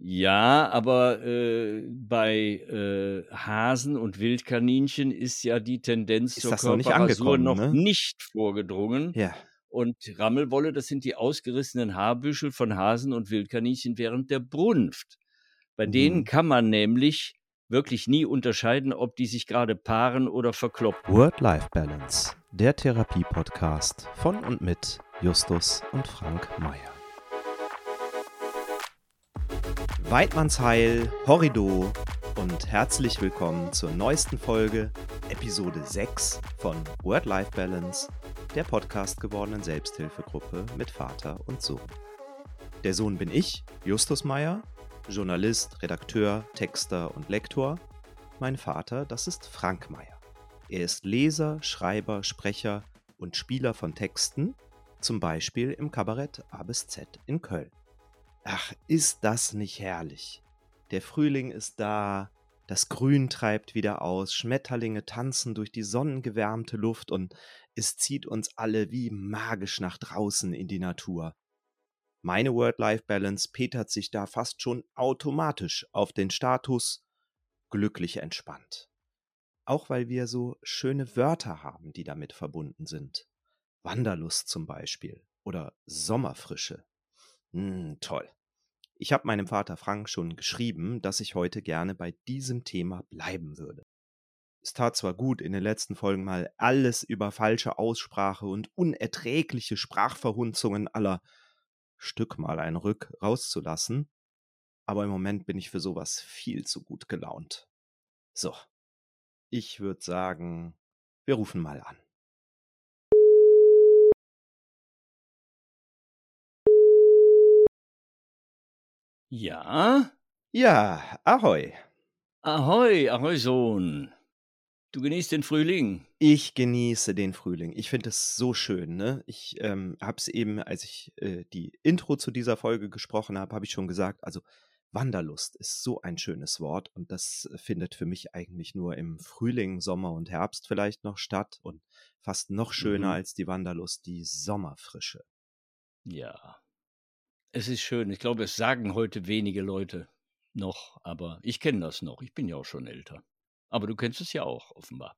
Ja, aber äh, bei äh, Hasen und Wildkaninchen ist ja die Tendenz Ist zur das noch nicht Körperrasur noch ne? nicht vorgedrungen. Ja. Und Rammelwolle, das sind die ausgerissenen Haarbüschel von Hasen und Wildkaninchen während der Brunft. Bei denen Mhm. kann man nämlich wirklich nie unterscheiden, ob die sich gerade paaren oder verkloppen. Work-Life-Balance, der Therapie-Podcast von und mit Justus und Frank Weidmannsheil, Horrido und herzlich willkommen zur neuesten Folge, Episode 6 von Word-Life-Balance, der Podcast gewordenen Selbsthilfegruppe mit Vater und Sohn. Der Sohn bin ich, Justus Meyer, Journalist, Redakteur, Texter und Lektor. Mein Vater, das ist Frank Meyer. Er ist Leser, Schreiber, Sprecher und Spieler von Texten, zum Beispiel im Kabarett A bis Z in Köln. Ach, ist das nicht herrlich? Der Frühling ist da, das Grün treibt wieder aus, Schmetterlinge tanzen durch die sonnengewärmte Luft und es zieht uns alle wie magisch nach draußen in die Natur. Meine Word-Life-Balance petert sich da fast schon automatisch auf den Status glücklich entspannt. Auch weil wir so schöne Wörter haben, die damit verbunden sind. Wanderlust zum Beispiel oder Sommerfrische. Hm, toll. Ich habe meinem Vater Frank schon geschrieben, dass ich heute gerne bei diesem Thema bleiben würde. Es tat zwar gut, in den letzten Folgen mal alles über falsche Aussprache und unerträgliche Sprachverhunzungen aller Stück mal ein Rück rauszulassen, aber im Moment bin ich für sowas viel zu gut gelaunt. So, ich würde sagen, wir rufen mal an. Ja? Ja, ahoi. Ahoi, ahoi, Sohn. Du genießt den Frühling. Ich genieße den Frühling. Ich finde es so schön. Ne? Ich ähm, habe es eben, als ich äh, die Intro zu dieser Folge gesprochen habe, habe ich schon gesagt, also Wanderlust ist so ein schönes Wort und das findet für mich eigentlich nur im Frühling, Sommer und Herbst vielleicht noch statt und fast noch schöner Mhm. als die Wanderlust die Sommerfrische. Ja. Es ist schön. Ich glaube, es sagen heute wenige Leute noch, aber ich kenne das noch. Ich bin ja auch schon älter. Aber du kennst es ja auch, offenbar.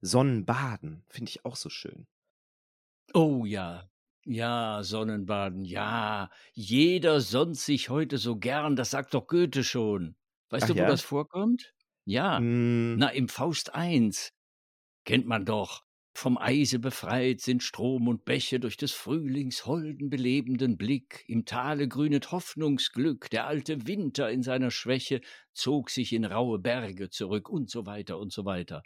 Sonnenbaden finde ich auch so schön. Oh ja. Ja, Sonnenbaden, ja. Jeder sonnt sich heute so gern, das sagt doch Goethe schon. Weißt Ach du, wo ja? das vorkommt? Ja. Mm, Na, im Faust 1. Kennt man doch. Vom Eise befreit sind Strom und Bäche durch des Frühlings holden belebenden Blick. Im Tale grünet Hoffnungsglück. Der alte Winter in seiner Schwäche zog sich in raue Berge zurück und so weiter und so weiter.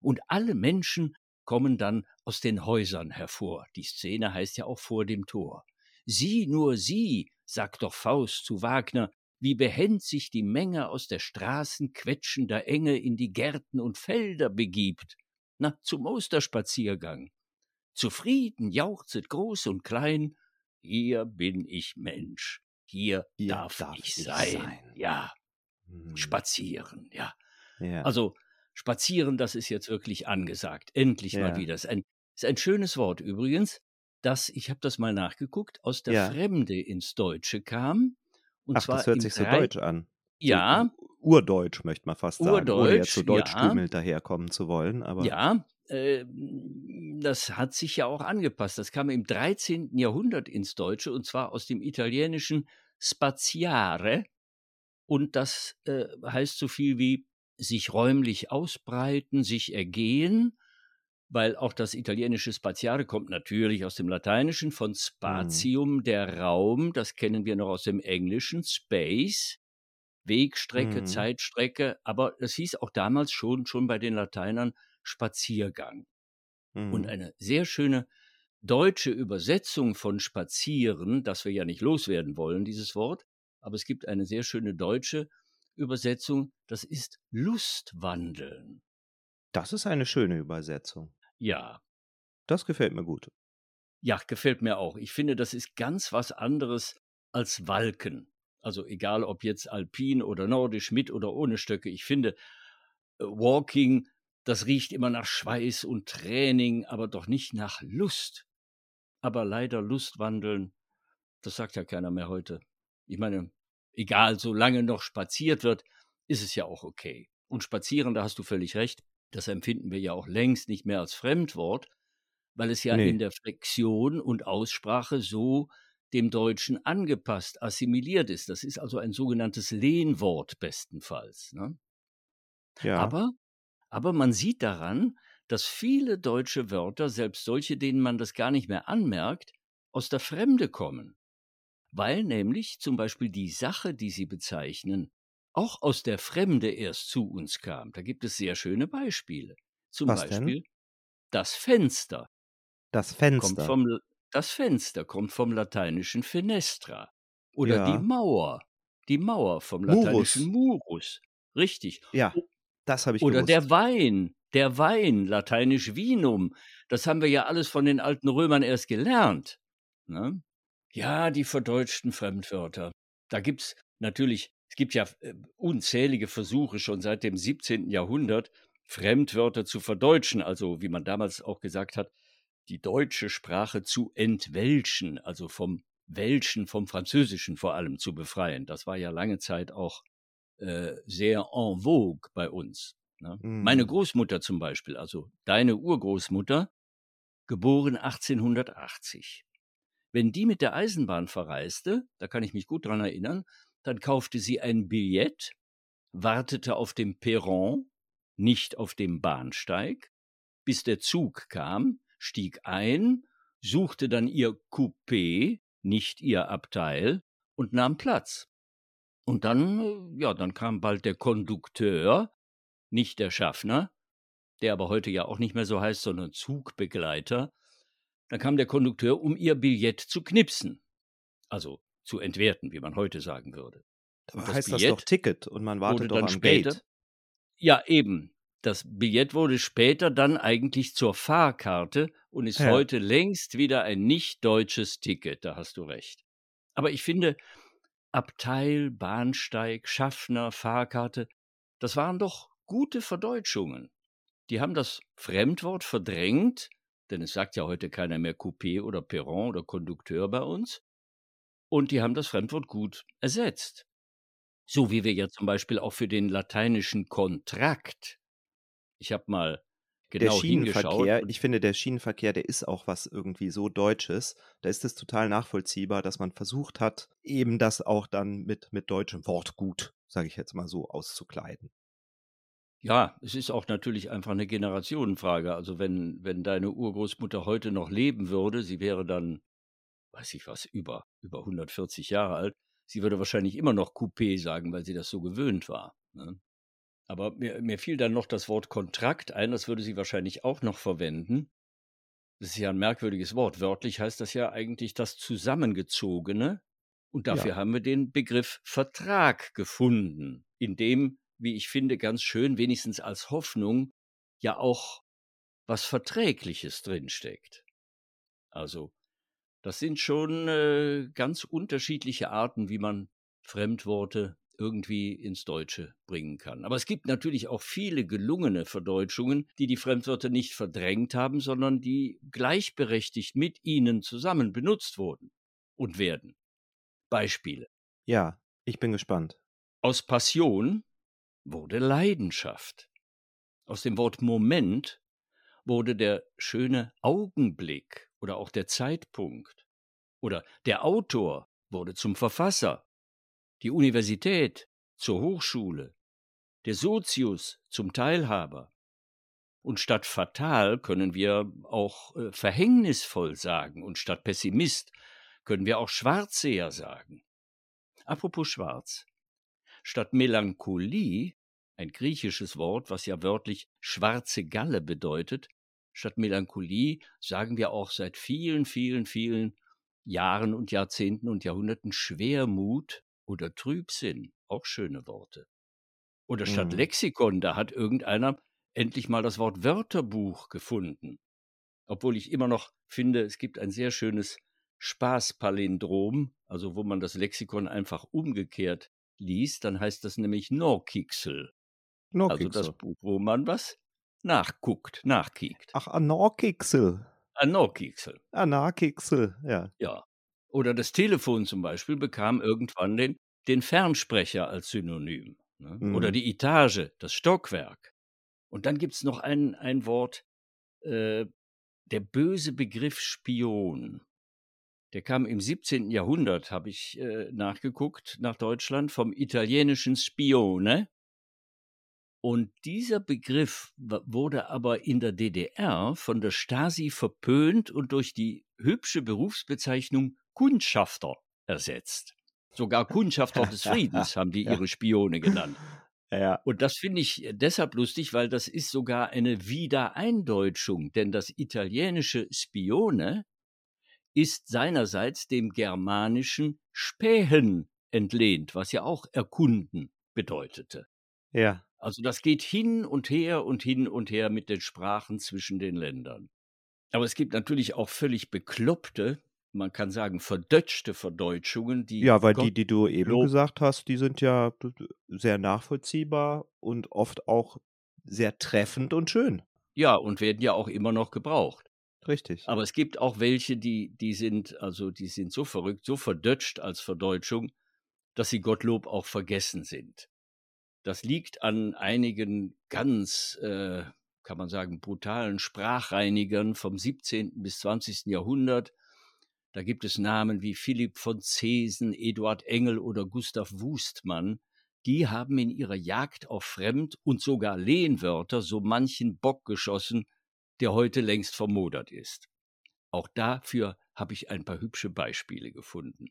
Und alle Menschen kommen dann aus den Häusern hervor. Die Szene heißt ja auch vor dem Tor. Sieh nur sie, sagt doch Faust zu Wagner, wie behend sich die Menge aus der Straßen quetschender Enge in die Gärten und Felder begibt. Na, zum Osterspaziergang. Zufrieden jauchzet groß und klein, hier bin ich Mensch, hier, Hier darf, darf ich ich sein. sein. Ja, mm, spazieren, ja. ja. Also spazieren, das ist jetzt wirklich angesagt. Endlich mal Ja. wieder. Ist ein, ist ein schönes Wort übrigens, das, ich habe das mal nachgeguckt, aus der Ja. Fremde ins Deutsche kam. Und Ach, zwar das hört sich so deutsch an. Ja, Urdeutsch möchte man fast sagen, ohne jetzt so Urdeutsch, ja. daherkommen zu wollen. Aber Ja, äh, das hat sich ja auch angepasst. Das kam im 13. Jahrhundert ins Deutsche und zwar aus dem italienischen spaziare. Und das äh, heißt so viel wie sich räumlich ausbreiten, sich ergehen, weil auch das italienische spaziare kommt natürlich aus dem Lateinischen von spatium, der Raum. Das kennen wir noch aus dem Englischen, Space. Wegstrecke, Mhm. Zeitstrecke, aber das hieß auch damals schon, schon bei den Lateinern Spaziergang. Und Mhm. eine sehr schöne deutsche Übersetzung von spazieren, das wir ja nicht loswerden wollen, dieses Wort, aber es gibt eine sehr schöne deutsche Übersetzung, das ist Lustwandeln. das ist eine schöne Übersetzung. Ja, Das gefällt mir gut. ja, gefällt mir auch. Ich finde, das ist ganz was anderes als Walken. Also egal ob jetzt alpin oder nordisch mit oder ohne Stöcke. Ich finde, äh, Walking, das riecht immer nach Schweiß und Training, aber doch nicht nach Lust. Aber leider Lustwandeln, das sagt ja keiner mehr heute. Ich meine, egal, solange noch spaziert wird, ist es ja auch okay. Und spazieren, da hast du völlig recht, das empfinden wir ja auch längst nicht mehr als Fremdwort, weil es ja Nee. in der Flexion und Aussprache so dem Deutschen angepasst, assimiliert ist. Das ist also ein sogenanntes Lehnwort bestenfalls. Ne? Ja. Aber, aber man sieht daran, dass viele deutsche Wörter, selbst solche, denen man das gar nicht mehr anmerkt, aus der Fremde kommen. Weil nämlich zum Beispiel die Sache, die sie bezeichnen, auch aus der Fremde erst zu uns kam. Da gibt es sehr schöne Beispiele. Zum Was denn? Beispiel das Fenster Das kommt Fenster. vom L- das Fenster kommt vom lateinischen fenestra oder die Ja. Mauer, die Mauer vom lateinischen murus. Richtig. Ja, das habe ich Oder gewusst. der Wein, der Wein, lateinisch vinum. Das haben wir ja alles von den alten Römern erst gelernt. Ne? Ja, die verdeutschten Fremdwörter. Da gibt's natürlich, es gibt ja äh, unzählige Versuche schon seit dem 17. Jahrhundert, Fremdwörter zu verdeutschen, also wie man damals auch gesagt hat, die deutsche Sprache zu entwelschen, also vom Welschen, vom Französischen vor allem zu befreien. Das war ja lange Zeit auch äh, sehr en vogue bei uns. Ne? Meine Mhm. Großmutter zum Beispiel, also deine Urgroßmutter, geboren 1880. Wenn die mit der Eisenbahn verreiste, da kann ich mich gut dran erinnern, dann kaufte sie ein Billett, wartete auf dem Perron, nicht auf dem Bahnsteig, bis der Zug kam, stieg ein, suchte dann ihr Coupé, nicht ihr Abteil, und nahm Platz. Und dann, äh, ja, dann kam bald der Kondukteur, nicht der Schaffner, der aber heute ja auch nicht mehr so heißt, sondern Zugbegleiter. Dann kam der Kondukteur, um ihr Billett zu knipsen. Also zu entwerten, wie man heute sagen würde. Das heißt das doch Billett Ticket und man wartet doch dann am später, Gate. ja eben, das Billett wurde später dann eigentlich zur Fahrkarte und ist Ja. heute längst wieder ein nicht deutsches Ticket, da hast du recht. Aber ich finde, Abteil, Bahnsteig, Schaffner, Fahrkarte, das waren doch gute Verdeutschungen. Die haben das Fremdwort verdrängt, denn es sagt ja heute keiner mehr Coupé oder Perron oder Kondukteur bei uns. Und die haben das Fremdwort gut ersetzt. So wie wir ja zum Beispiel auch für den lateinischen Kontrakt. Ich habe mal Der genau hingeschaut. Schienenverkehr, und- ich finde, der Schienenverkehr, der ist auch was irgendwie so Deutsches. Da ist es total nachvollziehbar, dass man versucht hat, eben das auch dann mit, mit deutschem Wortgut, sage ich jetzt mal so, auszukleiden. Ja, es ist auch natürlich einfach eine Generationenfrage. Also wenn, wenn deine Urgroßmutter heute noch leben würde, sie wäre dann, weiß ich was, über, über 140 Jahre alt, sie würde wahrscheinlich immer noch Coupé sagen, weil sie das so gewöhnt war. Ne? Aber mir, mir fiel dann noch das Wort Kontrakt ein, das würde sie wahrscheinlich auch noch verwenden. Das ist ja ein merkwürdiges Wort. Wörtlich heißt das ja eigentlich das Zusammengezogene. Und dafür Ja. haben wir den Begriff Vertrag gefunden, in dem, wie ich finde, ganz schön, wenigstens als Hoffnung, ja auch was Verträgliches drinsteckt. Also, das sind schon äh, ganz unterschiedliche Arten, wie man Fremdworte irgendwie ins Deutsche bringen kann. Aber es gibt natürlich auch viele gelungene Verdeutschungen, die die Fremdwörter nicht verdrängt haben, sondern die gleichberechtigt mit ihnen zusammen benutzt wurden und werden. Beispiele. Ja, ich bin gespannt. Aus Passion wurde Leidenschaft. Aus dem Wort Moment wurde der schöne Augenblick oder auch der Zeitpunkt. Oder der Autor wurde zum Verfasser. Die Universität zur Hochschule. Der Sozius zum Teilhaber. Und statt fatal können wir auch äh, verhängnisvoll sagen und statt Pessimist können wir auch Schwarzseher sagen. Apropos schwarz. Statt Melancholie, ein griechisches Wort, was ja wörtlich schwarze Galle bedeutet, statt Melancholie sagen wir auch seit vielen, vielen, vielen Jahren und Jahrzehnten und Jahrhunderten Schwermut oder Trübsinn, auch schöne Worte. Oder statt Mhm. Lexikon, da hat irgendeiner endlich mal das Wort Wörterbuch gefunden. Obwohl ich immer noch finde, es gibt ein sehr schönes Spaßpalindrom, also wo man das Lexikon einfach umgekehrt liest, dann heißt das nämlich Norkixel. Also das. Buch, wo man was nachguckt, nachkiekt. Ach, Norkixel, Ein Norkixel, ja. ja. Oder das Telefon zum Beispiel bekam irgendwann den den Fernsprecher als Synonym ne? Mhm. oder die Etage, das Stockwerk. Und dann gibt es noch ein, ein Wort, äh, der böse Begriff Spion. Der kam im 17. Jahrhundert, habe ich äh, nachgeguckt, nach Deutschland vom italienischen Spione. Und dieser Begriff wurde aber in der DDR von der Stasi verpönt und durch die hübsche Berufsbezeichnung Kundschafter ersetzt. Sogar Kundschafter des Friedens haben die ihre Spione genannt. Ja. Und das finde ich deshalb lustig, weil das ist sogar eine Wiedereindeutschung, denn das italienische Spione ist seinerseits dem germanischen Spähen entlehnt, was ja auch erkunden bedeutete. Ja. Also das geht hin und her und hin und her mit den Sprachen zwischen den Ländern. Aber es gibt natürlich auch völlig bekloppte, man kann sagen verdötschte Verdeutschungen, die Ja, weil Gott die, die du eben Lob- gesagt hast, die sind ja sehr nachvollziehbar und oft auch sehr treffend und schön. ja und werden ja auch immer noch gebraucht. Richtig. Aber es gibt auch welche, die, die sind, also die sind so verrückt, so verdötscht als Verdeutschung, dass sie Gottlob auch vergessen sind. Das liegt an einigen ganz, äh, kann man sagen, brutalen Sprachreinigern vom 17. bis 20. Jahrhundert. Da gibt es Namen wie Philipp von Zesen, Eduard Engel oder Gustav Wustmann. Die haben in ihrer Jagd auf Fremd- und sogar Lehnwörter so manchen Bock geschossen, der heute längst vermodert ist. Auch dafür habe ich ein paar hübsche Beispiele gefunden.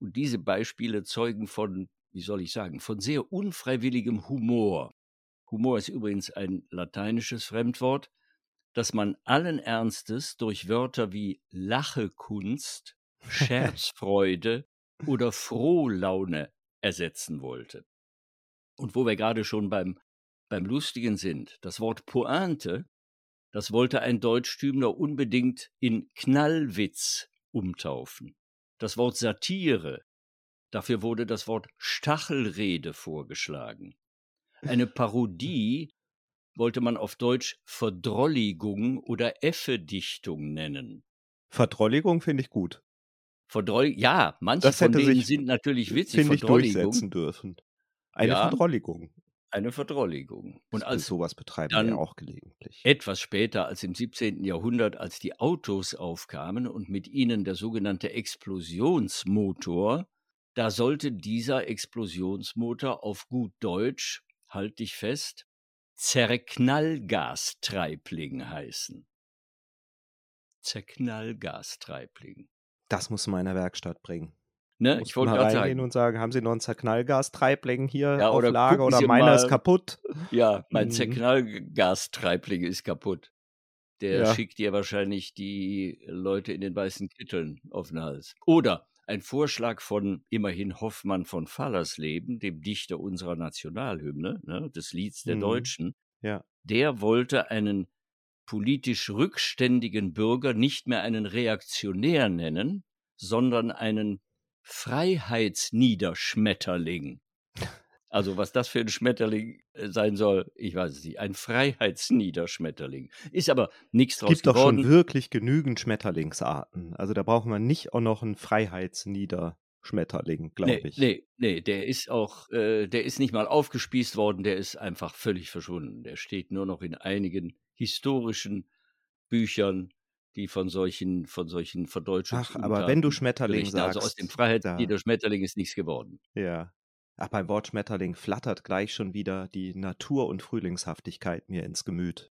Und diese Beispiele zeugen von, wie soll ich sagen, von sehr unfreiwilligem Humor. Humor ist übrigens ein lateinisches Fremdwort, das man allen Ernstes durch Wörter wie Lachekunst, Scherzfreude oder Frohlaune ersetzen wollte. Und wo wir gerade schon beim, beim Lustigen sind, das Wort Pointe, das wollte ein Deutschtümler unbedingt in Knallwitz umtaufen. Das Wort Satire, dafür wurde das Wort Stachelrede vorgeschlagen. Eine Parodie wollte man auf Deutsch Verdrolligung oder Effedichtung nennen. Verdrolligung finde ich gut. Verdroll ja, manche Das von denen sich, sind natürlich witzig. Finde ich durchsetzen dürfen. Eine Ja. Verdrolligung. eine Verdrolligung. Und als sowas betreiben wir ja dann auch gelegentlich. etwas später als im 17. Jahrhundert, als die Autos aufkamen und mit ihnen der sogenannte Explosionsmotor, da sollte dieser Explosionsmotor auf gut Deutsch, halt dich fest, Zerknallgastreibling heißen. Zerknallgastreibling. Das muss man in der Werkstatt bringen. Ne? Ich wollte gerade sagen, und sagen, haben Sie noch einen Zerknallgastreibling hier Ja, auf oder Lager oder Sie meiner ist mal- kaputt? ja, mein Mhm. Zerknallgastreibling ist kaputt. Der Ja. schickt dir wahrscheinlich die Leute in den weißen Kitteln auf den Hals. Oder ein Vorschlag von immerhin Hoffmann von Fallersleben, dem Dichter unserer Nationalhymne, ne, des Lieds der Mhm. Deutschen. Ja. Der wollte einen politisch rückständigen Bürger nicht mehr einen Reaktionär nennen, sondern einen Freiheitsniederschmetterling. Also was das für ein Schmetterling äh, sein soll, ich weiß es nicht. Ein Freiheitsniederschmetterling. Ist aber nichts Es draus gibt doch schon geworden. wirklich genügend Schmetterlingsarten. Also da brauchen wir nicht auch noch einen Freiheitsniederschmetterling, glaube Nee, ich. nee, nee, der ist auch, äh, der ist nicht mal aufgespießt worden, der ist einfach völlig verschwunden. Der steht nur noch in einigen historischen Büchern, die von solchen, von solchen Ach, aber wenn du Schmetterling berichten. Also aus dem sagst, Freiheitsniederschmetterling ist nichts geworden. ja. Ach, beim Wort Schmetterling flattert gleich schon wieder die Natur- und Frühlingshaftigkeit mir ins Gemüt.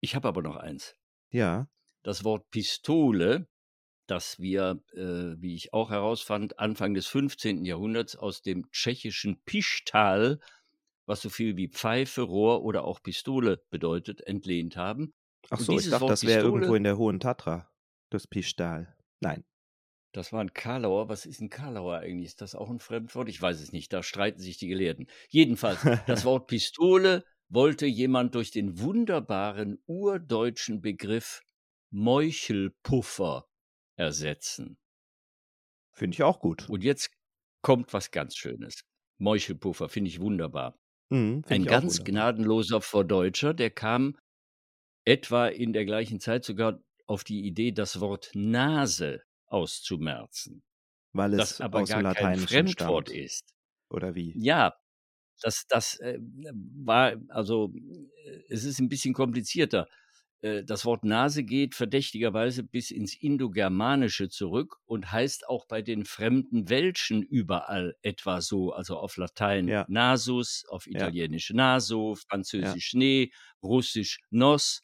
Ich habe aber noch eins. Ja, Das Wort Pistole, das wir, äh, wie ich auch herausfand, Anfang des 15. Jahrhunderts aus dem tschechischen Pischtal, was so viel wie Pfeife, Rohr oder auch Pistole bedeutet, entlehnt haben. ach so, ich dachte, Wort das wäre irgendwo in der Hohen Tatra, das Pischtal. Nein. Das war ein Karlauer. Was ist ein Karlauer eigentlich? Ist das auch ein Fremdwort? Ich weiß es nicht. Da streiten sich die Gelehrten. Jedenfalls, das Wort Pistole wollte jemand durch den wunderbaren urdeutschen Begriff Meuchelpuffer ersetzen. Finde ich auch gut. Und jetzt kommt was ganz Schönes. Meuchelpuffer finde ich wunderbar. Mhm, Finde Ein ich ganz wunderbar. gnadenloser Verdeutscher, der kam etwa in der gleichen Zeit sogar auf die Idee, das Wort Nase auszumerzen. weil das es aber aus dem gar kein Lateinischen Fremdwort stammt. ist. Oder wie? Ja, das das, äh, war also, es ist ein bisschen komplizierter. Äh, das Wort Nase geht verdächtigerweise bis ins Indogermanische zurück und heißt auch bei den fremden Welschen überall etwa so, also auf Latein Ja. nasus, auf Ja. Italienisch naso, Französisch ne, Russisch nos.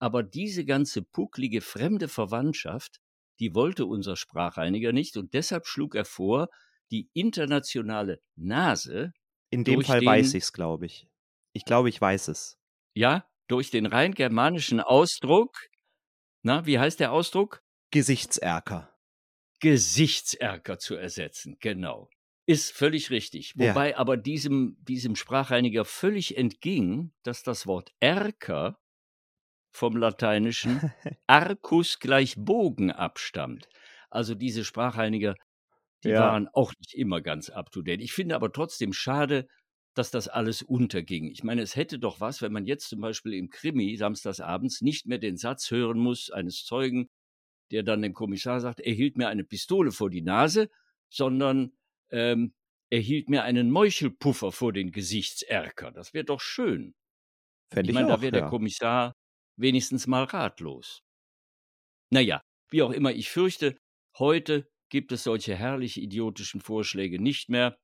Aber diese ganze pucklige fremde Verwandtschaft, die wollte unser Sprachreiniger nicht und deshalb schlug er vor, die internationale Nase In dem Fall weiß den ich's, glaube ich. Ich glaube, ich weiß es. ja, durch den rein germanischen Ausdruck na, wie heißt der Ausdruck? Gesichtserker. Gesichtserker zu ersetzen, genau. Ist völlig richtig. Ja. Wobei aber diesem diesem Sprachreiniger völlig entging, dass das Wort Erker vom Lateinischen arcus gleich Bogen abstammt. Also diese Sprachreiniger, die Ja. waren auch nicht immer ganz up to date. Ich finde aber trotzdem schade, dass das alles unterging. Ich meine, es hätte doch was, wenn man jetzt zum Beispiel im Krimi samstagsabends nicht mehr den Satz hören muss eines Zeugen, der dann dem Kommissar sagt, er hielt mir eine Pistole vor die Nase, sondern ähm, er hielt mir einen Meuchelpuffer vor den Gesichtserker. Das wäre doch schön. Fände Ich ich meine, da wäre der ja. Kommissar wenigstens mal ratlos. Naja, wie auch immer, ich fürchte, heute gibt es solche herrlich idiotischen Vorschläge nicht mehr.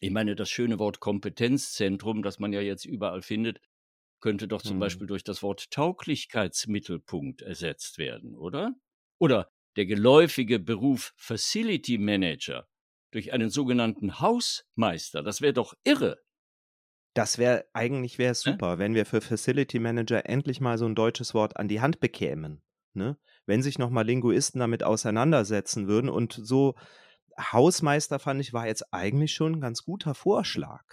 Ich meine, das schöne Wort Kompetenzzentrum, das man ja jetzt überall findet, könnte doch zum Mhm. Beispiel durch das Wort Tauglichkeitsmittelpunkt ersetzt werden, oder? Oder der geläufige Beruf Facility Manager durch einen sogenannten Hausmeister. Das wäre doch irre. Das wäre, eigentlich wäre es Ne? super, wenn wir für Facility Manager endlich mal so ein deutsches Wort an die Hand bekämen. Ne? Wenn sich nochmal Linguisten damit auseinandersetzen würden und so Hausmeister fand ich war jetzt eigentlich schon ein ganz guter Vorschlag.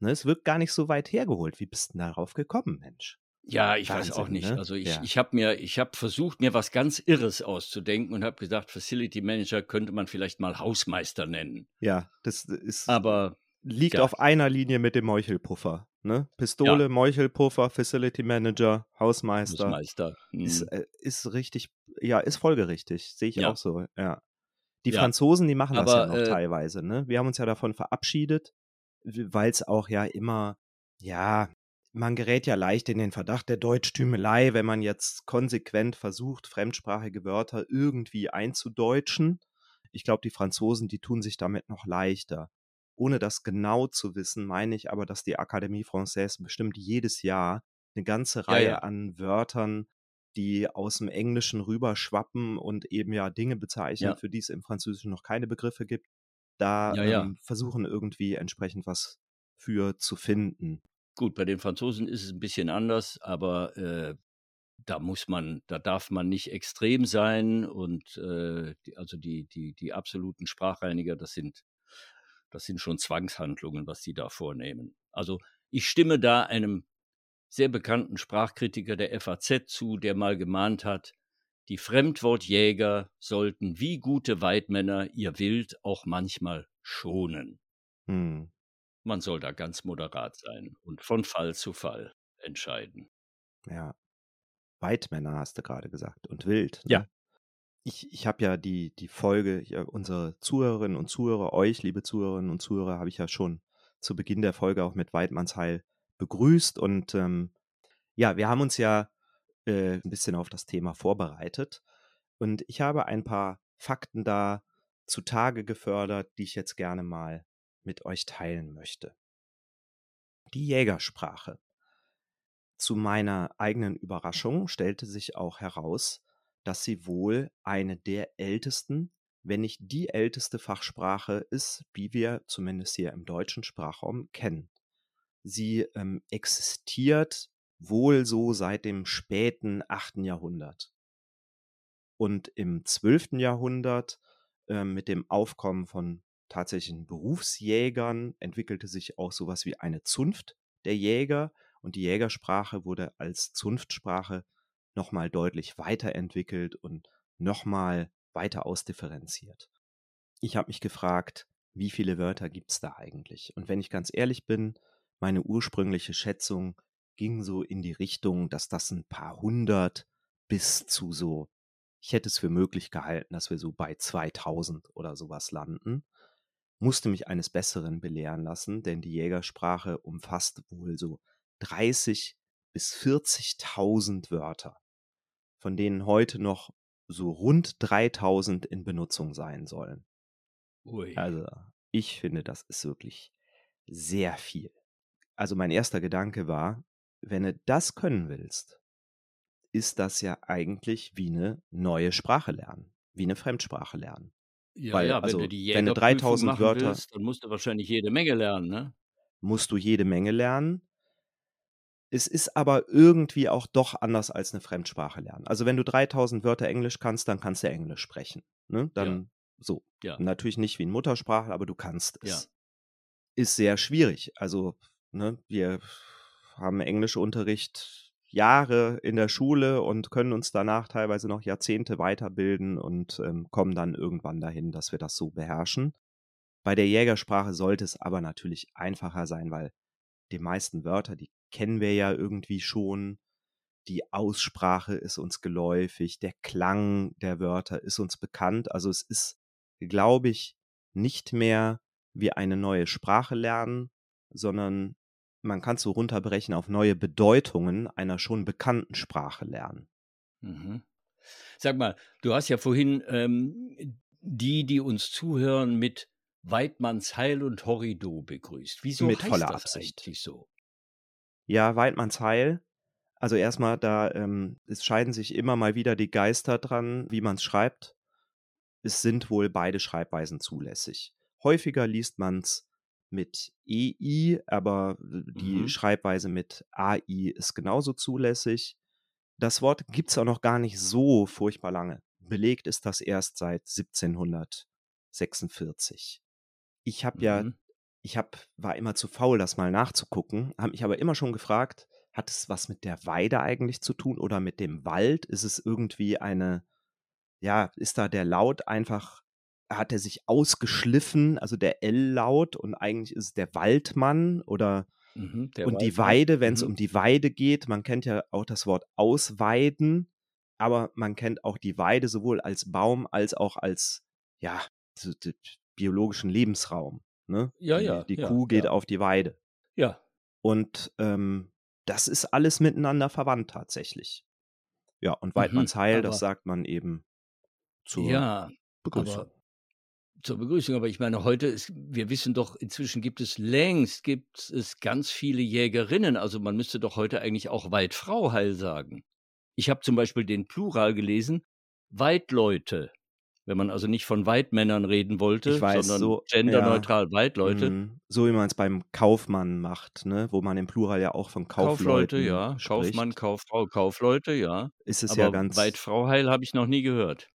Ne? Es wirkt gar nicht so weit hergeholt. Wie bist du denn darauf gekommen, Mensch? Ja, ich weiß auch Wahnsinn, nicht. ne? Also ich, Ja. ich habe mir, ich habe versucht, mir was ganz Irres auszudenken und habe gesagt, Facility Manager könnte man vielleicht mal Hausmeister nennen. Ja, das ist Aber liegt ja. auf einer Linie mit dem Meuchelpuffer. Ne? Pistole, Meuchelpuffer, Facility Manager, Hausmeister. Hausmeister. Ist, hm. äh, ist richtig, ja, ist folgerichtig. Sehe ich Ja. auch so, ja. Die Ja. Franzosen, die machen das ja noch äh, teilweise, ne? Wir haben uns ja davon verabschiedet, weil es auch ja immer, ja, man gerät ja leicht in den Verdacht der Deutschtümelei, wenn man jetzt konsequent versucht, fremdsprachige Wörter irgendwie einzudeutschen. Ich glaube, die Franzosen, die tun sich damit noch leichter. Ohne das genau zu wissen, meine ich aber, dass die Académie Française bestimmt jedes Jahr eine ganze Ja, Reihe ja. an Wörtern, die aus dem Englischen rüberschwappen und eben ja Dinge bezeichnen, Ja. für die es im Französischen noch keine Begriffe gibt, da Ja, ja. ähm, versuchen irgendwie entsprechend was für zu finden. Gut, bei den Franzosen ist es ein bisschen anders, aber äh, da muss man, da darf man nicht extrem sein und äh, die, also die, die, die absoluten Sprachreiniger, das sind, das sind schon Zwangshandlungen, was die da vornehmen. Also ich stimme da einem sehr bekannten Sprachkritiker der FAZ zu, der mal gemahnt hat, die Fremdwortjäger sollten wie gute Weidmänner ihr Wild auch manchmal schonen. Hm. Man soll da ganz moderat sein und von Fall zu Fall entscheiden. Ja. Weidmänner hast du gerade gesagt und wild. Ne? Ja. Ich, ich habe ja die, die Folge, ja, unsere Zuhörerinnen und Zuhörer, euch, liebe Zuhörerinnen und Zuhörer, habe ich ja schon zu Beginn der Folge auch mit Weidmannsheil begrüßt. Und ähm, ja, wir haben uns ja äh, ein bisschen auf das Thema vorbereitet. Und ich habe ein paar Fakten da zutage gefördert, die ich jetzt gerne mal mit euch teilen möchte. Die Jägersprache. Zu meiner eigenen Überraschung stellte sich auch heraus, dass sie wohl eine der ältesten, wenn nicht die älteste Fachsprache ist, wie wir zumindest hier im deutschen Sprachraum kennen. Sie ähm, existiert wohl so seit dem späten 8. Jahrhundert. Und im 12. Jahrhundert äh, mit dem Aufkommen von tatsächlichen Berufsjägern entwickelte sich auch sowas wie eine Zunft der Jäger und die Jägersprache wurde als Zunftsprache nochmal deutlich weiterentwickelt und nochmal weiter ausdifferenziert. Ich habe mich gefragt, wie viele Wörter gibt es da eigentlich? Und wenn ich ganz ehrlich bin, meine ursprüngliche Schätzung ging so in die Richtung, dass das ein paar hundert bis zu so Ich hätte es für möglich gehalten, dass wir so bei 2000 oder sowas landen. Musste mich eines Besseren belehren lassen, denn die Jägersprache umfasst wohl so 30 bis 40.000 Wörter, von denen heute noch so rund 3000 in Benutzung sein sollen. Ui. Also ich finde, das ist wirklich sehr viel. Also mein erster Gedanke war, wenn du das können willst, ist das ja eigentlich wie eine neue Sprache lernen, wie eine Fremdsprache lernen. Ja, Weil, ja, wenn also, du die wenn du Jägerprüfung 3000 machen Wörter willst, dann musst du wahrscheinlich jede Menge lernen, ne? musst du jede Menge lernen. Es ist aber irgendwie auch doch anders als eine Fremdsprache lernen. Also wenn du 3000 Wörter Englisch kannst, dann kannst du Englisch sprechen. Ne? Dann so. Ja. Natürlich nicht wie ein Muttersprachler, aber du kannst Ja. es. Ist sehr schwierig. Also ne, wir haben Englischunterricht Jahre in der Schule und können uns danach teilweise noch Jahrzehnte weiterbilden und ähm, kommen dann irgendwann dahin, dass wir das so beherrschen. Bei der Jägersprache sollte es aber natürlich einfacher sein, weil die meisten Wörter, die kennen wir ja irgendwie schon. Die Aussprache ist uns geläufig, der Klang der Wörter ist uns bekannt. Also es ist, glaube ich, nicht mehr wie eine neue Sprache lernen, sondern man kann es so runterbrechen auf neue Bedeutungen einer schon bekannten Sprache lernen. Mhm. Sag mal, du hast ja vorhin ähm, die, die uns zuhören, mit Weidmanns Heil und Horrido begrüßt. Wieso Mit heißt voller das Absicht. eigentlich so? Ja, Weidmanns Heil. Also erstmal, da ähm, es scheiden sich immer mal wieder die Geister dran, wie man es schreibt. Es sind wohl beide Schreibweisen zulässig. Häufiger liest man es mit EI, aber die Mhm. Schreibweise mit AI ist genauso zulässig. Das Wort gibt es auch noch gar nicht so furchtbar lange. Belegt ist das erst seit 1746. Ich habe ja Mhm. Ich hab, war immer zu faul, das mal nachzugucken, habe mich aber immer schon gefragt, hat es was mit der Weide eigentlich zu tun oder mit dem Wald? Ist es irgendwie eine, ja, ist da der Laut einfach, hat er sich ausgeschliffen, also der L-Laut und eigentlich ist es der Waldmann oder Mhm. Der und die Waldmann. Weide, wenn es Mhm. um die Weide geht, man kennt ja auch das Wort ausweiden, aber man kennt auch die Weide sowohl als Baum als auch als, ja, biologischen Lebensraum. Ne? Ja, die, ja, Die ja, Kuh geht ja. auf die Weide. Ja. Und ähm, das ist alles miteinander verwandt tatsächlich. Ja, und Mhm. Weidmanns Heil, das sagt man eben zur ja, Begrüßung. aber zur Begrüßung. Aber ich meine, heute ist, wir wissen doch, inzwischen gibt es längst, gibt es ganz viele Jägerinnen. Also man müsste doch heute eigentlich auch Weidfrau Heil sagen. Ich habe zum Beispiel den Plural gelesen, Weidleute. Wenn man also nicht von Weidmännern reden wollte, weiß, sondern so, ja, genderneutral Weidleute. mm, so wie man es beim Kaufmann macht, ne? wo man im Plural ja auch von Kaufleute, Kaufleuten ja. Kaufmann, spricht, Kauffrau, Kaufleute, ja. ist es ja Aber ganz, Weidfrau Heil habe ich noch nie gehört.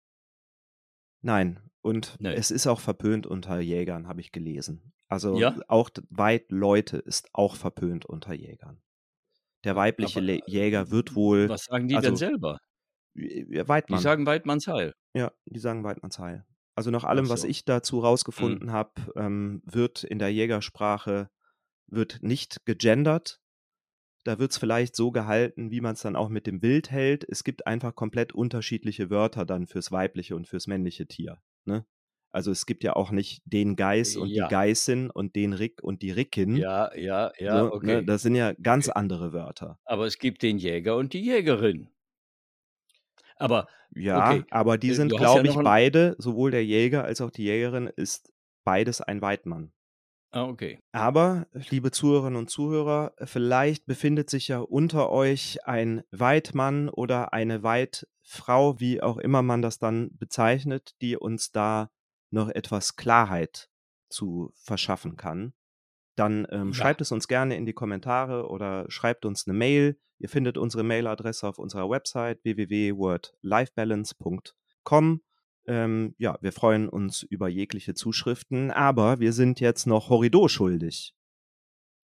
nein, und Nee. es ist auch verpönt unter Jägern, habe ich gelesen. Also Ja? auch Weidleute ist auch verpönt unter Jägern. Der weibliche Aber Jäger wird wohl, was sagen die denn also selber? Äh, Die Weidmann, sagen Weidmanns Heil. ja, die sagen Weidmanns Heil. Also nach Ach allem, was so. ich dazu Mhm. rausgefunden habe, ähm, wird in der Jägersprache wird nicht gegendert. Da wird es vielleicht so gehalten, wie man es dann auch mit dem Wild hält. Es gibt einfach komplett unterschiedliche Wörter dann fürs weibliche und fürs männliche Tier. Ne? Also es gibt ja auch nicht den Geiß und Ja. die Geißin und den Rick und die Rickin. Ja, ja, ja, so, ne? okay. Das sind ja ganz Okay. andere Wörter. Aber es gibt den Jäger und die Jägerin. Aber Ja, okay, aber die äh, sind, hast ja glaube ich, beide, sowohl der Jäger als auch die Jägerin, ist beides ein Weidmann. ah, okay. Aber, liebe Zuhörerinnen und Zuhörer, vielleicht befindet sich ja unter euch ein Weidmann oder eine Weidfrau, wie auch immer man das dann bezeichnet, die uns da noch etwas Klarheit zu verschaffen kann. Dann ähm, Ja. schreibt es uns gerne in die Kommentare oder schreibt uns eine Mail. Ihr findet unsere Mailadresse auf unserer Website www.wordlifebalance.com. Ähm, ja, wir freuen uns über jegliche Zuschriften, aber wir sind jetzt noch Horrido schuldig.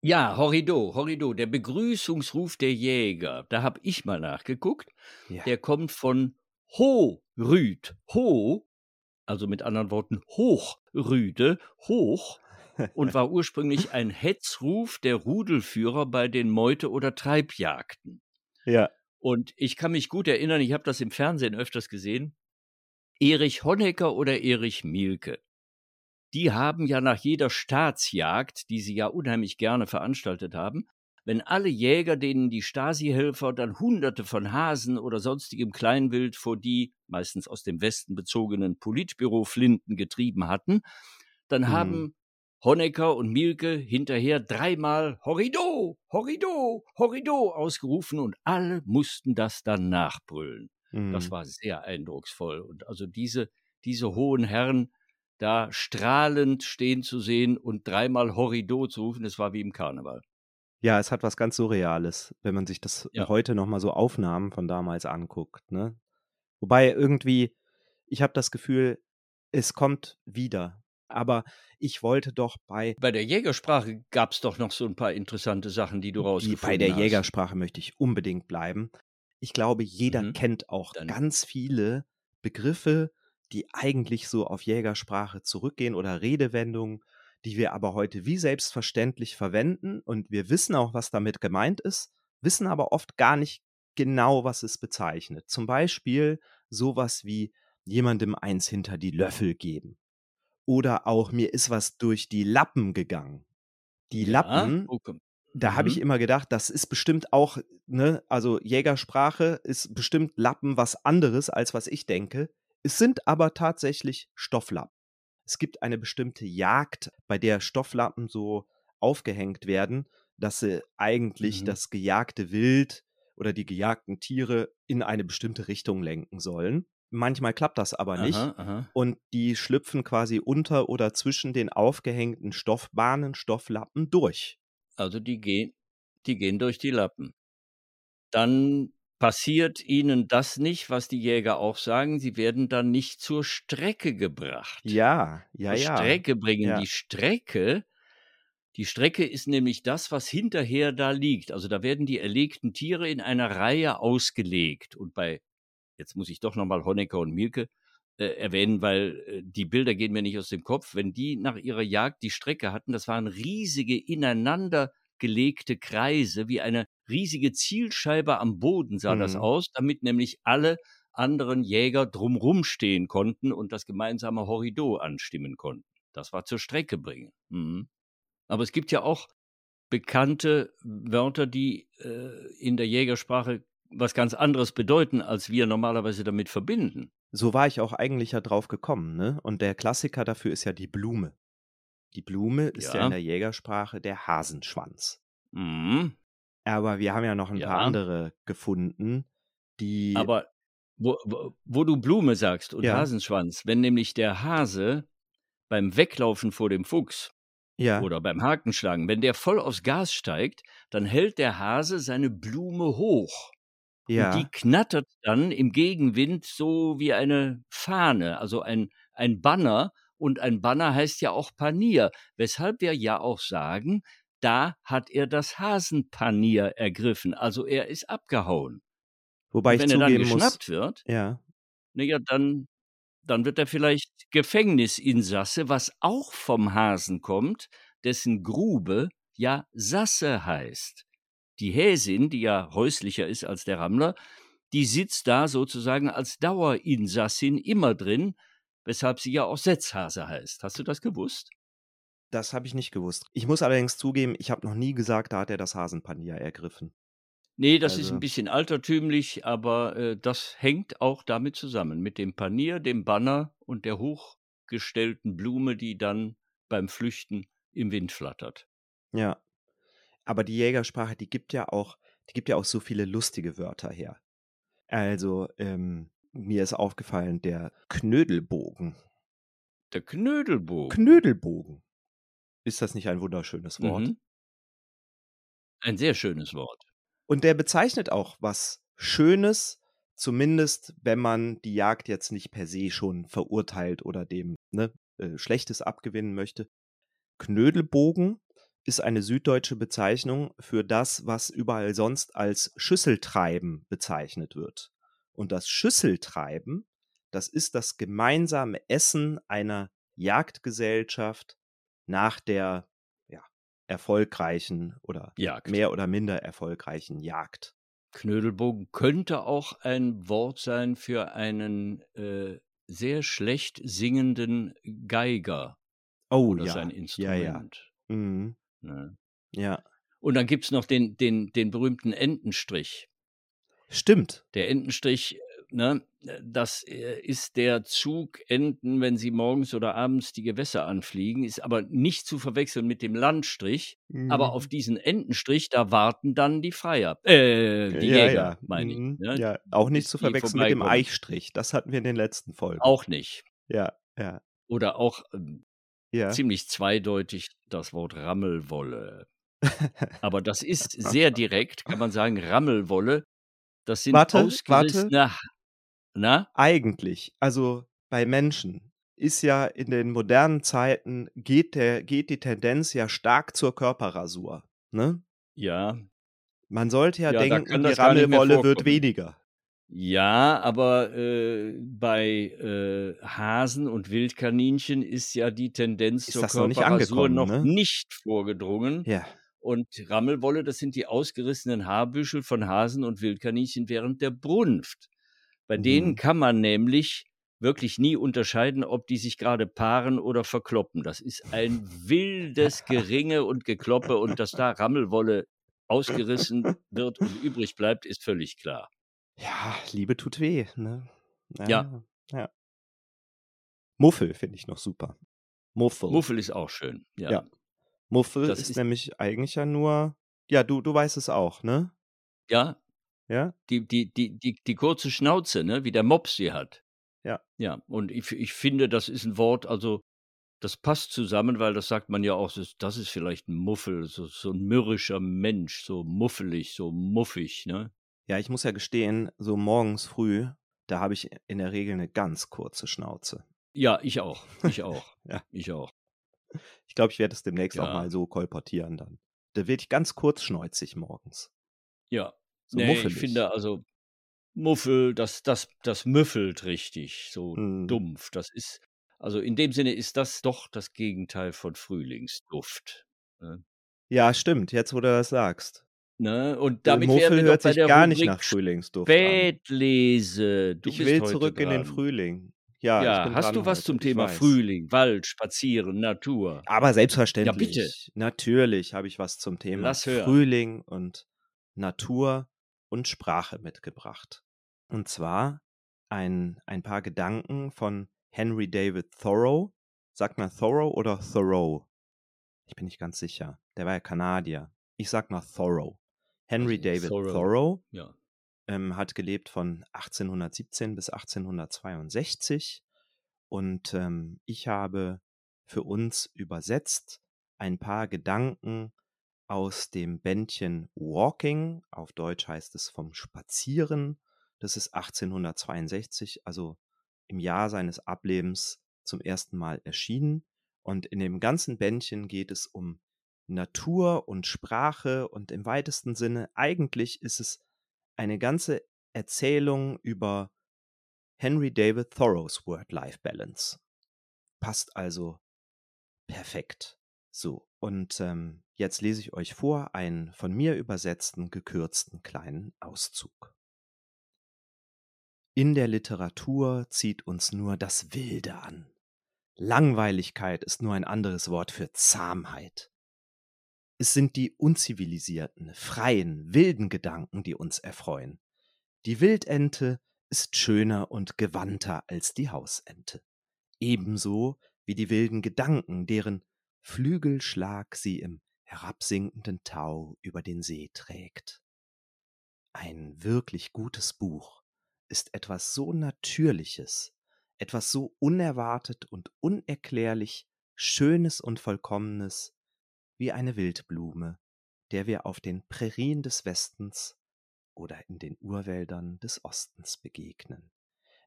Ja, Horrido, Horrido, der Begrüßungsruf der Jäger. Da habe ich mal nachgeguckt. Ja. Der kommt von Ho-Rüd. Ho, also mit anderen Worten Hochrüde, hoch, und war ursprünglich ein Hetzruf der Rudelführer bei den Meute- oder Treibjagden. ja. Und ich kann mich gut erinnern, ich habe das im Fernsehen öfters gesehen. Erich Honecker oder Erich Mielke, die haben ja nach jeder Staatsjagd, die sie ja unheimlich gerne veranstaltet haben, wenn alle Jäger, denen die Stasi-Helfer dann Hunderte von Hasen oder sonstigem Kleinwild vor die meistens aus dem Westen bezogenen Politbüro-Flinten getrieben hatten, dann Mhm. haben Honecker und Mielke hinterher dreimal Horrido, Horrido, Horrido ausgerufen und alle mussten das dann nachbrüllen. Das Mhm. war sehr eindrucksvoll. Und also diese, diese hohen Herren da strahlend stehen zu sehen und dreimal Horrido zu rufen, das war wie im Karneval. Ja, es hat was ganz Surreales, wenn man sich das Ja. heute nochmal so Aufnahmen von damals anguckt. Ne? Wobei irgendwie, ich habe das Gefühl, es kommt wieder. Aber ich wollte doch bei, Bei der Jägersprache gab es doch noch so ein paar interessante Sachen, die du rausgefunden bei der hast. Jägersprache möchte ich unbedingt bleiben. Ich glaube, jeder Mhm. kennt auch Dann- ganz viele Begriffe, die eigentlich so auf Jägersprache zurückgehen oder Redewendungen, die wir aber heute wie selbstverständlich verwenden und wir wissen auch, was damit gemeint ist, wissen aber oft gar nicht genau, was es bezeichnet. Zum Beispiel sowas wie jemandem eins hinter die Löffel geben. Oder auch mir ist was durch die Lappen gegangen. Die Ja, Lappen, oh, komm. da habe ich Mhm. immer gedacht, das ist bestimmt auch, ne, also Jägersprache ist bestimmt Lappen was anderes, als was ich denke. Es sind aber tatsächlich Stofflappen. Es gibt eine bestimmte Jagd, bei der Stofflappen so aufgehängt werden, dass sie eigentlich Mhm. das gejagte Wild oder die gejagten Tiere in eine bestimmte Richtung lenken sollen. Manchmal klappt das aber nicht. Aha, aha. Und die schlüpfen quasi unter oder zwischen den aufgehängten Stoffbahnen, Stofflappen durch. Also die gehen, die gehen durch die Lappen. Dann passiert ihnen das nicht, was die Jäger auch sagen. Sie werden dann nicht zur Strecke gebracht. Ja, ja, zur ja. Strecke bringen. Ja. Die Strecke, die Strecke ist nämlich das, was hinterher da liegt. Also da werden die erlegten Tiere in einer Reihe ausgelegt. Und bei, jetzt muss ich doch nochmal Honecker und Mielke äh, erwähnen, weil äh, die Bilder gehen mir nicht aus dem Kopf. Wenn die nach ihrer Jagd die Strecke hatten, das waren riesige ineinander gelegte Kreise, wie eine riesige Zielscheibe am Boden sah das Mhm. aus, damit nämlich alle anderen Jäger drumrum stehen konnten und das gemeinsame Horrido anstimmen konnten. Das war zur Strecke bringen. Mhm. Aber es gibt ja auch bekannte Wörter, die äh, in der Jägersprache was ganz anderes bedeuten, als wir normalerweise damit verbinden. So war ich auch eigentlich ja drauf gekommen, ne? Und der Klassiker dafür ist ja die Blume. Die Blume ist ja, Ja. in der Jägersprache der Hasenschwanz. Mhm. Aber wir haben ja noch ein paar Ja. andere gefunden, die. Aber wo, wo, wo du Blume sagst und Ja. Hasenschwanz, wenn nämlich der Hase beim Weglaufen vor dem Fuchs ja, oder beim Hakenschlagen, wenn der voll aufs Gas steigt, dann hält der Hase seine Blume hoch. Ja, Und die knattert dann im Gegenwind so wie eine Fahne, also ein, ein Banner. Und ein Banner heißt ja auch Panier, weshalb wir ja auch sagen, da hat er das Hasenpanier ergriffen, also er ist abgehauen. wobei Und ich wenn er dann zugeben muss. geschnappt wird, Ja, na ja, dann, dann wird er vielleicht Gefängnisinsasse, was auch vom Hasen kommt, dessen Grube ja Sasse heißt. Die Häsin, die ja häuslicher ist als der Rammler, die sitzt da sozusagen als Dauerinsassin immer drin, weshalb sie ja auch Setzhase heißt. Hast du das gewusst? das habe ich nicht gewusst. Ich muss allerdings zugeben, ich habe noch nie gesagt, da hat er das Hasenpanier ergriffen. Nee, das ist Also- ein bisschen altertümlich, aber äh, das hängt auch damit zusammen, mit dem Panier, dem Banner und der hochgestellten Blume, die dann beim Flüchten im Wind flattert. Ja. Aber die Jägersprache, die gibt ja auch, die gibt ja auch so viele lustige Wörter her. Also, ähm, mir ist aufgefallen, der Knödelbogen. Der Knödelbogen. Knödelbogen. Ist das nicht ein wunderschönes Wort? Mhm. Ein sehr schönes Wort. Und der bezeichnet auch was Schönes, zumindest wenn man die Jagd jetzt nicht per se schon verurteilt oder dem ne, äh, Schlechtes abgewinnen möchte. Knödelbogen ist eine süddeutsche Bezeichnung für das, was überall sonst als Schüsseltreiben bezeichnet wird. Und das Schüsseltreiben, das ist das gemeinsame Essen einer Jagdgesellschaft nach der ja, erfolgreichen oder Jagd. mehr oder minder erfolgreichen Jagd. Knödelbogen könnte auch ein Wort sein für einen äh, sehr schlecht singenden Geiger Oh oder ja, sein ja, ja. Instrument. Mhm. Ne? Ja, Und dann gibt's noch den den den berühmten Entenstrich. stimmt. Der Entenstrich, äh, ne, äh, das, äh, ist der Zug Enten, wenn sie morgens oder abends die Gewässer anfliegen, ist aber nicht zu verwechseln mit dem Landstrich. Aber auf Mhm. diesen Entenstrich, da warten dann die Freier äh, die Ja, Jäger, ja. meine ich, Mhm. ne, Ja, auch nicht zu verwechseln mit dem. Eichstrich. Das hatten wir in den letzten Folgen. Auch nicht. Ja, ja, Oder auch, ähm, ja. ziemlich zweideutig das Wort Rammelwolle. Aber das ist sehr direkt, kann man sagen, Rammelwolle. Das sind Warte, warte. ausgerissene Ha na? Eigentlich, also bei Menschen ist ja in den modernen Zeiten geht der geht die Tendenz ja stark zur Körperrasur, ne? Ja. Man sollte ja Ja, denken, die Rammelwolle wird weniger. Ja, aber, äh, bei, äh, Hasen und Wildkaninchen ist ja die Tendenz Ist zur das noch nicht noch ne? nicht vorgedrungen. Ja. Und Rammelwolle, das sind die ausgerissenen Haarbüschel von Hasen und Wildkaninchen während der Brunft. Bei denen Mhm. kann man nämlich wirklich nie unterscheiden, ob die sich gerade paaren oder verkloppen. Das ist ein wildes Geringe und Gekloppe und dass da Rammelwolle ausgerissen wird und übrig bleibt, ist völlig klar. Ja, Liebe tut weh, ne? Ja. Ja, ja. Muffel finde ich noch super. Muffel. Muffel ist auch schön, ja. Ja. Muffel Das ist, ist nämlich eigentlich ja nur ja, du du weißt es auch, ne? Ja, Ja? die die die die die kurze Schnauze, ne, wie der Mops sie hat. Ja. Ja, und ich ich finde, das ist 'n Wort, also, das passt zusammen, weil das sagt man ja auch, das ist vielleicht 'n Muffel, so so 'n mürrischer Mensch, so muffelig, so muffig, ne? Ja, ich muss ja gestehen, so morgens früh, da habe ich in der Regel 'ne ganz kurze Schnauze. Ja, ich auch, ich auch, Ja. ich auch. Ich glaube, ich werde es demnächst auch Ja. mal so kolportieren dann. Da werde ich ganz kurzschnäuzig morgens. Ja. So Ne, ich finde also Muffel, das das das müffelt richtig, so Mhm. dumpf. Das ist also, in dem Sinne ist das doch das Gegenteil von Frühlingsduft, ne? Ja, stimmt, jetzt, wo du das sagst. Ne, und Äh, damit wären Muffel wir hört bei sich der gar nicht Rubrik nach Frühlingsduft. Spätlese. Du Ich will zurück in den dran. Frühling. Ja, Ja, hast dran du was heute, zum Thema weiß. Frühling, Wald, Spazieren, Natur? Aber Ja, bitte. selbstverständlich. Natürlich habe ich was zum Thema Lass hören. Frühling und Natur und Sprache mitgebracht. Und zwar ein ein paar Gedanken von Henry David Thoreau. Sagt man Thoreau oder Thoreau? Ich bin nicht ganz sicher. Der war ja Kanadier. Ich sage mal Thoreau. Henry David Thoreau. Thoreau, Ja. ähm, hat gelebt von 1817 bis 1862 und, ähm, ich habe für uns übersetzt ein paar Gedanken aus dem Bändchen Walking, auf Deutsch heißt es vom Spazieren. Das ist 1862, also im Jahr seines Ablebens zum ersten Mal erschienen. Und in dem ganzen Bändchen geht es um Natur und Sprache und im weitesten Sinne eigentlich ist es eine ganze Erzählung über Henry David Thoreaus Work-Life-Balance. Passt also perfekt. So, und, ähm, jetzt lese ich euch vor einen von mir übersetzten, gekürzten kleinen Auszug. In der Literatur zieht uns nur das Wilde an. Langweiligkeit ist nur ein anderes Wort für Zahmheit. Es sind die unzivilisierten, freien, wilden Gedanken, die uns erfreuen. Die Wildente ist schöner und gewandter als die Hausente. Ebenso wie die wilden Gedanken, deren Flügelschlag sie im herabsinkenden Tau über den See trägt. Ein wirklich gutes Buch ist etwas so Natürliches, etwas so unerwartet und unerklärlich Schönes und Vollkommenes wie eine Wildblume, der wir auf den Prärien des Westens oder in den Urwäldern des Ostens begegnen.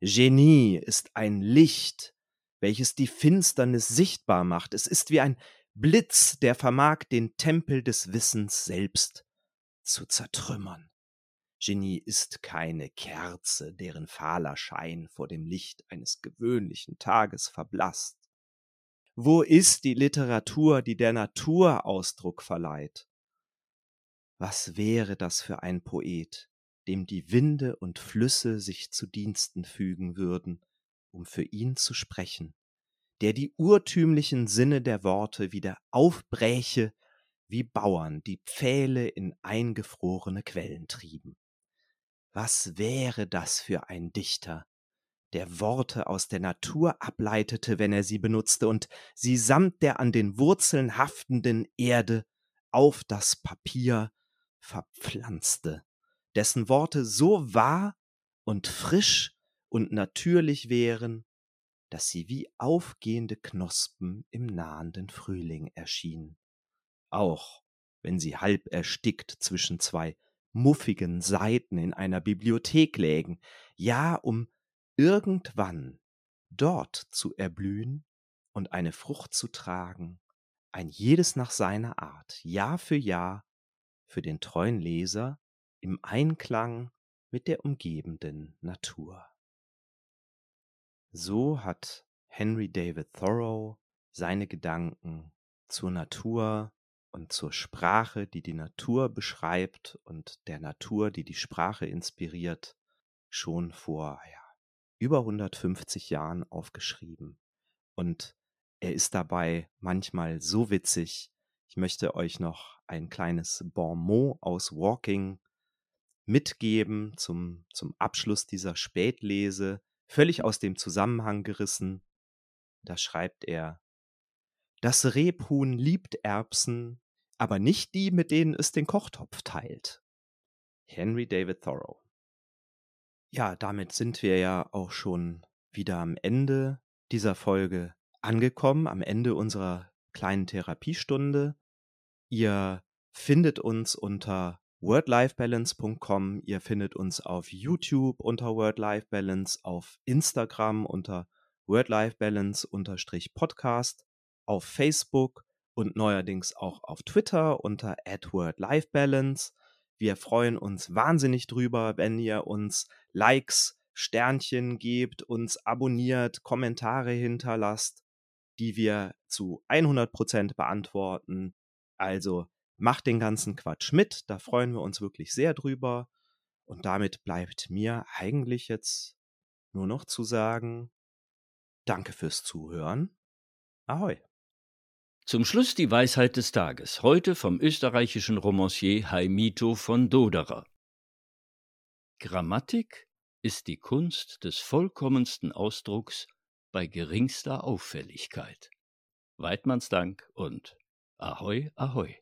Genie ist ein Licht, welches die Finsternis sichtbar macht. Es ist wie ein Blitz, der vermag, den Tempel des Wissens selbst zu zertrümmern. Genie ist keine Kerze, deren fahler Schein vor dem Licht eines gewöhnlichen Tages verblasst. Wo ist die Literatur, die der Natur Ausdruck verleiht? Was wäre das für ein Poet, dem die Winde und Flüsse sich zu Diensten fügen würden, um für ihn zu sprechen, der die urtümlichen Sinne der Worte wieder aufbräche, wie Bauern, die Pfähle in eingefrorene Quellen trieben. Was wäre das für ein Dichter, der Worte aus der Natur ableitete, wenn er sie benutzte, und sie samt der an den Wurzeln haftenden Erde auf das Papier verpflanzte, dessen Worte so wahr und frisch und natürlich wären, dass sie wie aufgehende Knospen im nahenden Frühling erschienen. Auch wenn sie halb erstickt zwischen zwei muffigen Seiten in einer Bibliothek lägen, ja, um irgendwann dort zu erblühen und eine Frucht zu tragen, ein jedes nach seiner Art, Jahr für Jahr, für den treuen Leser im Einklang mit der umgebenden Natur. So hat Henry David Thoreau seine Gedanken zur Natur und zur Sprache, die die Natur beschreibt und der Natur, die die Sprache inspiriert, schon vor über 150 Jahren aufgeschrieben. Und er ist dabei manchmal so witzig. Ich möchte euch noch ein kleines Bonmot aus Walking mitgeben zum, zum Abschluss dieser Spätlese, völlig aus dem Zusammenhang gerissen. Da schreibt er, das Rebhuhn liebt Erbsen, aber nicht die, mit denen es den Kochtopf teilt. Henry David Thoreau. Ja, damit sind wir ja auch schon wieder am Ende dieser Folge angekommen, am Ende unserer kleinen Therapiestunde. Ihr findet uns unter wordlifebalance.com. Ihr findet uns auf YouTube unter Word-Life-Balance, auf Instagram unter Word-Life-Balance-Podcast, auf Facebook und neuerdings auch auf Twitter unter @wordlifebalance. Wir freuen uns wahnsinnig drüber, wenn ihr uns Likes, Sternchen gebt, uns abonniert, Kommentare hinterlasst, die wir zu 100% beantworten. Also Macht den ganzen Quatsch mit, da freuen wir uns wirklich sehr drüber. Und damit bleibt mir eigentlich jetzt nur noch zu sagen, danke fürs Zuhören. Ahoi. Zum Schluss die Weisheit des Tages, heute vom österreichischen Romancier Haimito von Doderer. Grammatik ist die Kunst des vollkommensten Ausdrucks bei geringster Auffälligkeit. Weidmanns Dank und Ahoi, Ahoi.